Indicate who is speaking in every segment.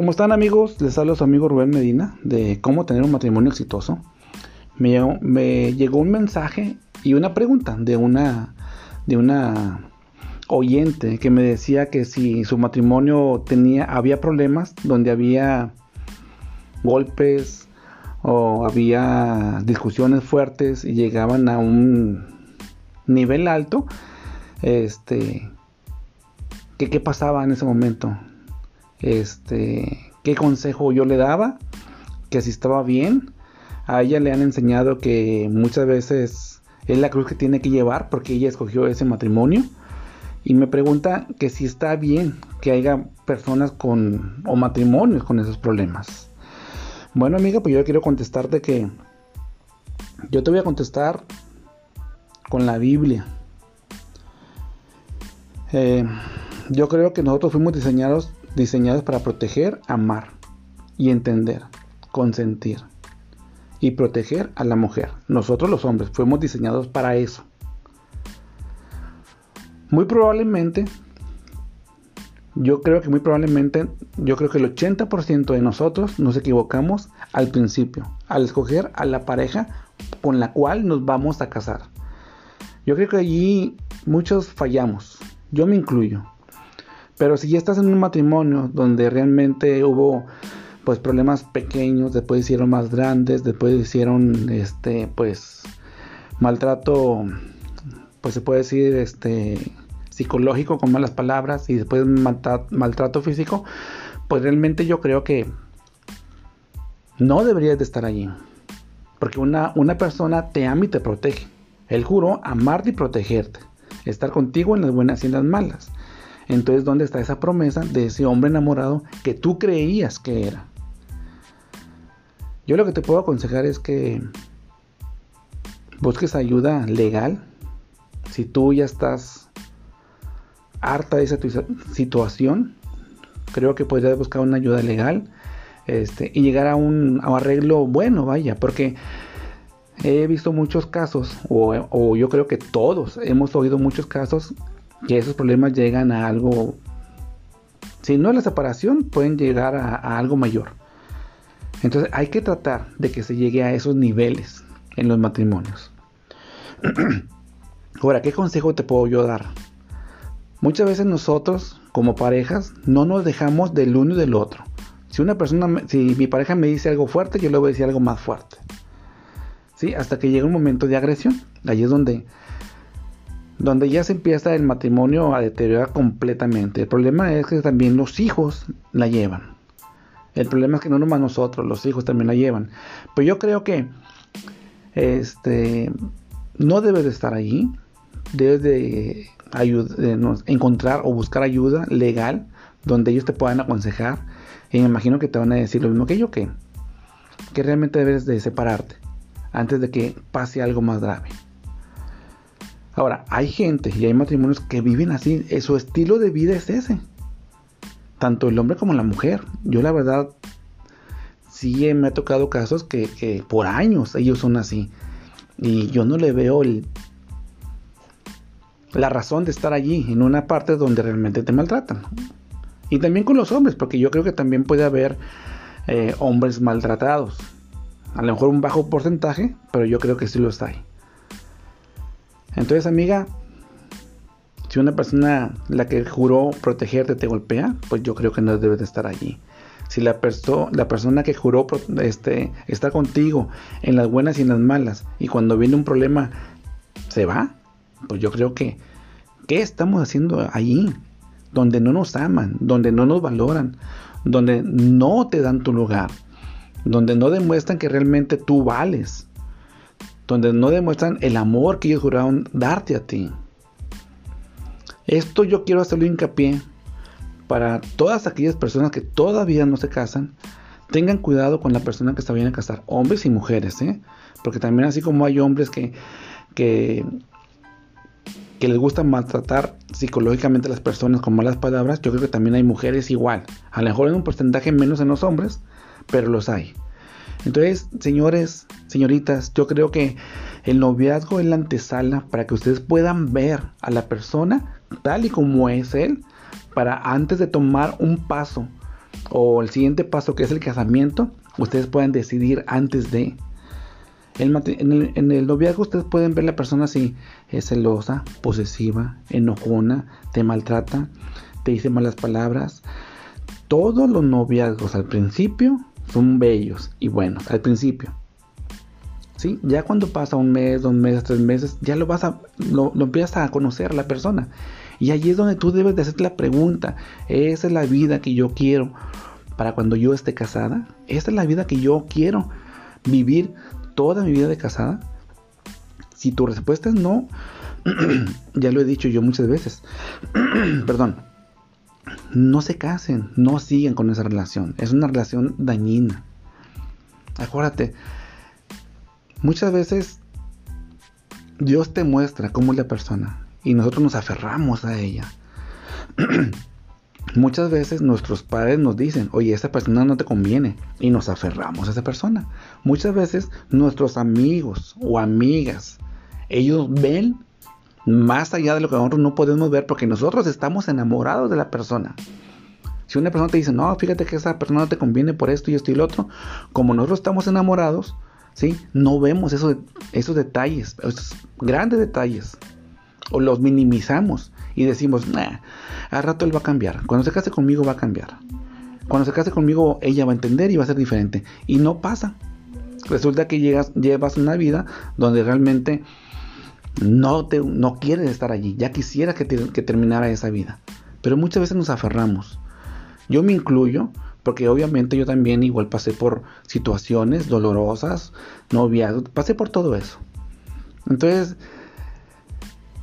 Speaker 1: ¿Cómo están amigos? Les habla su amigo Rubén Medina de cómo tener un matrimonio exitoso. Me, llegó un mensaje y una pregunta de una, de una oyente que me decía que si su matrimonio tenía, había problemas donde había golpes o había discusiones fuertes y llegaban a un nivel alto, este, qué pasaba en ese momento este, qué consejo yo le daba, que si estaba bien. A ella le han enseñado que muchas veces es la cruz que tiene que llevar porque ella escogió ese matrimonio. Y me pregunta que si está bien que haya personas con o matrimonios con esos problemas. Bueno, amiga, pues yo quiero contestarte que yo te voy a contestar con la Biblia. Eh, yo creo que nosotros fuimos diseñados diseñados para proteger, amar y entender, consentir y proteger a la mujer. Nosotros los hombres fuimos diseñados para eso. Muy probablemente, yo creo que muy probablemente, yo creo que el 80% de nosotros nos equivocamos al principio, al escoger a la pareja con la cual nos vamos a casar. Yo creo que allí muchos fallamos, yo me incluyo. Pero si ya estás en un matrimonio donde realmente hubo pues problemas pequeños, después hicieron más grandes, después hicieron este pues maltrato pues se puede decir este psicológico con malas palabras y después maltrato, físico, pues realmente yo creo que no deberías de estar allí. Porque una, una persona te ama y te protege. Él juró amarte y protegerte. Estar contigo en las buenas y en las malas. Entonces, ¿dónde está esa promesa de ese hombre enamorado que tú creías que era? Yo lo que te puedo aconsejar es que busques ayuda legal. Si tú ya estás harta de esa situación, creo que podrías buscar una ayuda legal este, y llegar a un, arreglo bueno, vaya, porque he visto muchos casos, o, o, yo creo que todos hemos oído muchos casos que esos problemas llegan a algo, si no es la separación, pueden llegar a, algo mayor. Entonces hay que tratar de que se llegue a esos niveles en los matrimonios. Ahora, ¿qué consejo te puedo yo dar? Muchas veces nosotros, como parejas, no nos dejamos del uno y del otro. Si una persona, si mi pareja me dice algo fuerte, yo le voy a decir algo más fuerte. ¿Sí? Hasta que llega un momento de agresión. Ahí es donde donde ya se empieza el matrimonio a deteriorar completamente. El problema es que también los hijos la llevan. El problema es que no nomás nosotros, los hijos también la llevan. Pero yo creo que este no debes de estar allí. Debes de, encontrar o buscar ayuda legal donde ellos te puedan aconsejar. Y me imagino que te van a decir lo mismo que yo, que, que realmente debes de separarte antes de que pase algo más grave. Ahora, hay gente y hay matrimonios que viven así, eh, su estilo de vida es ese. Tanto el hombre como la mujer. Yo la verdad, sí me ha tocado casos que, por años ellos son así. Y yo no le veo la razón de estar allí, en una parte donde realmente te maltratan. Y también con los hombres, porque yo creo que también puede haber eh, hombres maltratados. A lo mejor un bajo porcentaje, pero yo creo que sí los hay. Entonces, amiga, si una persona, la que juró protegerte, te golpea, pues yo creo que no debes de estar allí. Si la, la persona que juró este, estar contigo en las buenas y en las malas, y cuando viene un problema se va, pues yo creo que, ¿qué estamos haciendo allí? Donde no nos aman, donde no nos valoran, donde no te dan tu lugar, donde no demuestran que realmente tú vales donde no demuestran el amor que ellos juraron darte a ti. Esto yo quiero hacerlo hincapié para todas aquellas personas que todavía no se casan. Tengan cuidado con la persona que se vayan a casar, hombres y mujeres, ¿eh? porque también así como hay hombres que, que, que les gusta maltratar psicológicamente a las personas con malas palabras, yo creo que también hay mujeres igual. A lo mejor en un porcentaje menos en los hombres, pero los hay. Entonces, señores, señoritas, yo creo que el noviazgo es la antesala para que ustedes puedan ver a la persona tal y como es él, para antes de tomar un paso o el siguiente paso que es el casamiento, ustedes pueden decidir antes de. en, el, en, el, noviazgo ustedes pueden ver la persona si es celosa, posesiva, enojona, te maltrata, te dice malas palabras. Todos los noviazgos al principio son bellos y buenos, al principio. ¿Sí? Ya cuando pasa un mes, dos meses, tres meses, ya lo vas a, lo, empiezas a conocer a la persona. Y allí es donde tú debes de hacerte la pregunta, ¿esa es la vida que yo quiero para cuando yo esté casada? ¿Esa es la vida que yo quiero vivir toda mi vida de casada? Si tu respuesta es no, ya lo he dicho yo muchas veces, perdón, no se casen, no sigan con esa relación, es una relación dañina. Acuérdate, muchas veces Dios te muestra cómo es la persona y nosotros nos aferramos a ella. Muchas veces nuestros padres nos dicen, oye, esa persona no te conviene y nos aferramos a esa persona. Muchas veces nuestros amigos o amigas, ellos ven más allá de lo que nosotros no podemos ver porque nosotros estamos enamorados de la persona. Si una persona te dice, no, fíjate que esa persona te conviene por esto y esto y lo otro, como nosotros estamos enamorados, ¿sí? No vemos esos, esos detalles, esos grandes detalles o los minimizamos y decimos, nah, al rato él va a cambiar. Cuando se case conmigo va a cambiar. Cuando se case conmigo ella va a entender y va a ser diferente. Y no pasa. Resulta que llegas, llevas una vida donde realmente no, te, no quieres estar allí. Ya quisiera que, que terminara esa vida. Pero muchas veces nos aferramos. Yo me incluyo porque obviamente yo también igual pasé por situaciones dolorosas, noviazgos, pasé por todo eso. Entonces,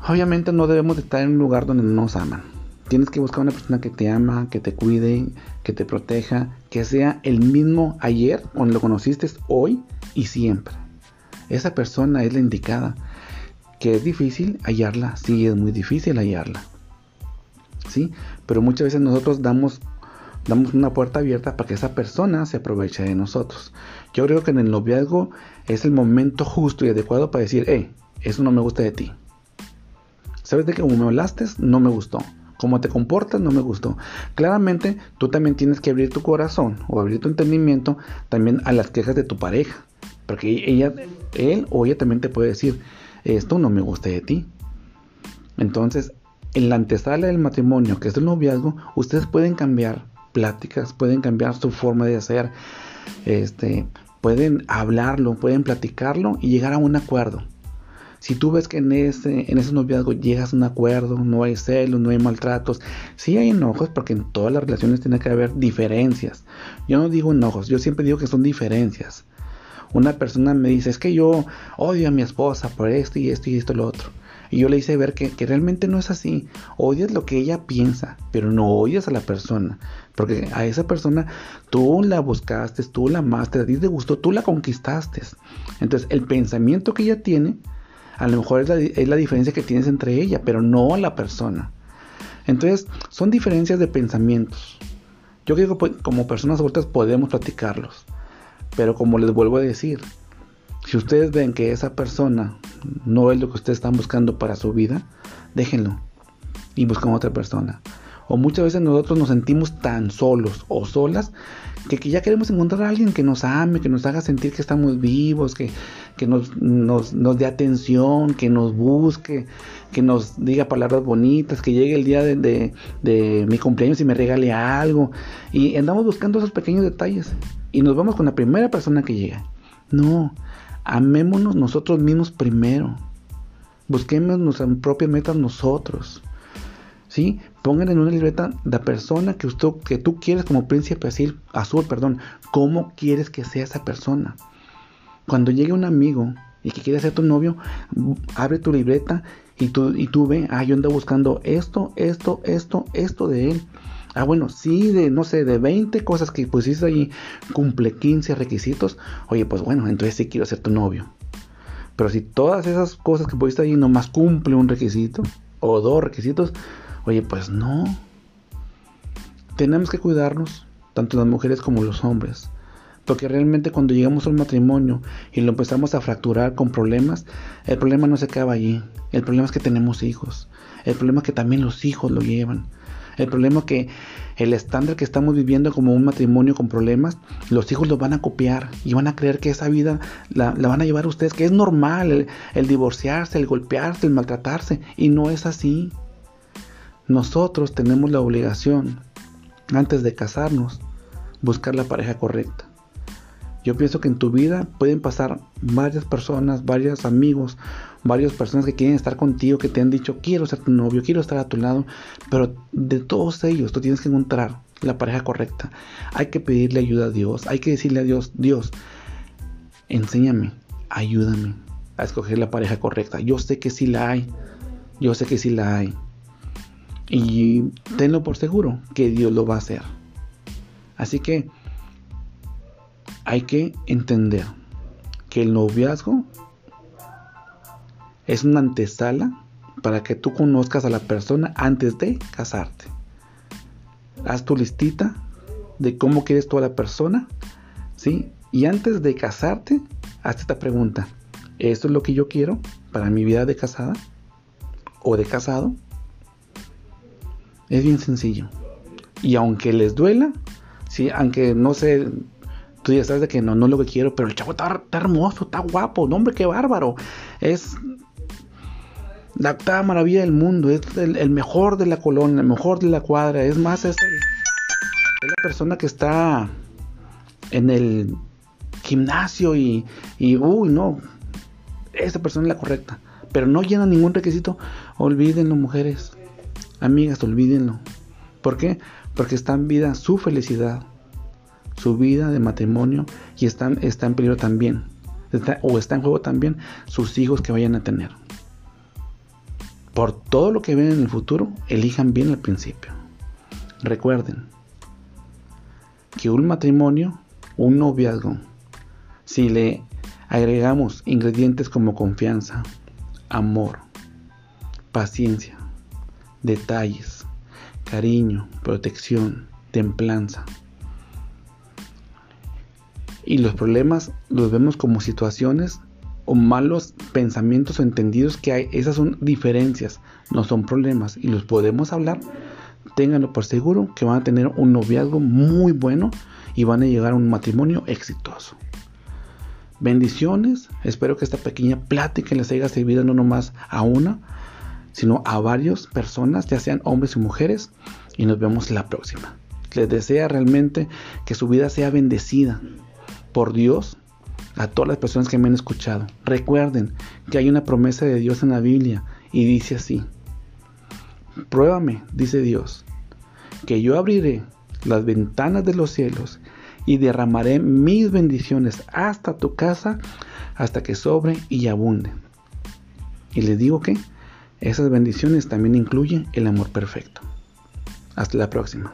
Speaker 1: Obviamente no debemos de estar en un lugar donde no nos aman. Tienes que buscar una persona que te ama, que te cuide, que te proteja, que sea el mismo ayer cuando lo conociste, hoy y siempre. Esa persona es la indicada. Que es difícil hallarla, sí, es muy difícil hallarla. ¿Sí? Pero muchas veces nosotros damos, damos una puerta abierta para que esa persona se aproveche de nosotros. Yo creo que en el noviazgo es el momento justo y adecuado para decir, hey, eso no me gusta de ti ¿Sabes de que como me hablaste? No me gustó. Cómo te comportas no me gustó. Claramente tú también tienes que abrir tu corazón o abrir tu entendimiento también a las quejas de tu pareja. Porque ella, él o ella también te puede decir, esto no me gusta de ti. Entonces, en la antesala del matrimonio, que es el noviazgo, ustedes pueden cambiar pláticas, pueden cambiar su forma de hacer, este, pueden hablarlo, pueden platicarlo y llegar a un acuerdo. Si tú ves que en ese, en ese noviazgo llegas a un acuerdo, no hay celos, no hay maltratos, sí hay enojos, porque en todas las relaciones tiene que haber diferencias. Yo no digo enojos, yo siempre digo que son diferencias. Una persona me dice, es que yo odio a mi esposa por esto y esto y esto y lo otro. Y yo le hice ver que, que, realmente no es así. Odias lo que ella piensa, pero no odias a la persona. Porque a esa persona tú la buscaste, tú la amaste, a ti te gustó, tú la conquistaste. Entonces el pensamiento que ella tiene a lo mejor es la, diferencia que tienes entre ella, pero no la persona. Entonces, son diferencias de pensamientos. Yo creo que como personas adultas podemos platicarlos. Pero como les vuelvo a decir, si ustedes ven que esa persona no es lo que ustedes están buscando para su vida, déjenlo y busquen otra persona. O muchas veces nosotros nos sentimos tan solos o solas que, ya queremos encontrar a alguien que nos ame, que nos haga sentir que estamos vivos, que, nos, nos, dé atención, que nos busque, que nos diga palabras bonitas, que llegue el día de, de mi cumpleaños y me regale algo. Y andamos buscando esos pequeños detalles. Y nos vamos con la primera persona que llega. No, amémonos nosotros mismos primero. Busquemos nuestras propias metas nosotros. ¿Sí? Pongan en una libreta la persona que, usted, que tú quieres como príncipe azul, azul, perdón, cómo quieres que sea esa persona. Cuando llegue un amigo y que quiere ser tu novio, abre tu libreta y tú, y tú ve, ah, yo ando buscando esto, esto, esto, esto de él. Ah, bueno, sí, de, no sé, de 20 cosas que pusiste ahí, cumple 15 requisitos. Oye, pues bueno, entonces sí quiero ser tu novio. Pero si todas esas cosas que pusiste ahí nomás cumple un requisito o dos requisitos, Oye, pues no. Tenemos que cuidarnos, tanto las mujeres como los hombres. Porque realmente cuando llegamos al matrimonio y lo empezamos a fracturar con problemas, el problema no se acaba allí. El problema es que tenemos hijos. El problema es que también los hijos lo llevan. El problema es que el estándar que estamos viviendo como un matrimonio con problemas, los hijos lo van a copiar y van a creer que esa vida la, van a llevar ustedes, que es normal el divorciarse, el golpearse, el maltratarse. Y no es así. Nosotros tenemos la obligación, antes de casarnos, buscar la pareja correcta. Yo pienso que en tu vida pueden pasar varias personas, varios amigos, varias personas que quieren estar contigo, que te han dicho, quiero ser tu novio, quiero estar a tu lado, pero de todos ellos tú tienes que encontrar la pareja correcta. Hay que pedirle ayuda a Dios, hay que decirle a Dios, Dios, enséñame, ayúdame a escoger la pareja correcta. Yo sé que sí la hay, yo sé que sí la hay. Y tenlo por seguro que Dios lo va a hacer. Así que hay que entender que el noviazgo es una antesala para que tú conozcas a la persona antes de casarte. Haz tu listita de cómo quieres tú a la persona, ¿sí? Y antes de casarte, haz esta pregunta. ¿Esto es lo que yo quiero para mi vida de casada o de casado? Es bien sencillo. Y aunque les duela, sí, aunque no sé, tú ya sabes de que no, no es lo que quiero, pero el chavo está, hermoso, está guapo, no, hombre, qué bárbaro. Es la octava maravilla del mundo, es el, mejor de la colonia, el mejor de la cuadra, es más, es, es la persona que está en el gimnasio y, y, uy, no, esa persona es la correcta, pero no llena ningún requisito, olvídenlo, mujeres, amigas, olvídenlo. ¿Por qué? Porque está en vida su felicidad, su vida de matrimonio y está, está en peligro también, o está en juego también sus hijos que vayan a tener por todo lo que ven en el futuro, elijan bien al principio. Recuerden que un matrimonio, un noviazgo, si le agregamos ingredientes como confianza, amor, paciencia, detalles, cariño, protección, templanza, y los problemas los vemos como situaciones o malos pensamientos o entendidos que hay, esas son diferencias, no son problemas. Y los podemos hablar, ténganlo por seguro que van a tener un noviazgo muy bueno y van a llegar a un matrimonio exitoso. Bendiciones, espero que esta pequeña plática les haya servido no nomás a una, sino a varias personas, ya sean hombres y mujeres, y nos vemos la próxima. Les desea realmente que su vida sea bendecida por Dios a todas las personas que me han escuchado. Recuerden que hay una promesa de Dios en la Biblia y dice así. Pruébame, dice Dios, que yo abriré las ventanas de los cielos y derramaré mis bendiciones hasta tu casa, hasta que sobre y abunde. Y les digo que esas bendiciones también incluyen el amor perfecto. Hasta la próxima.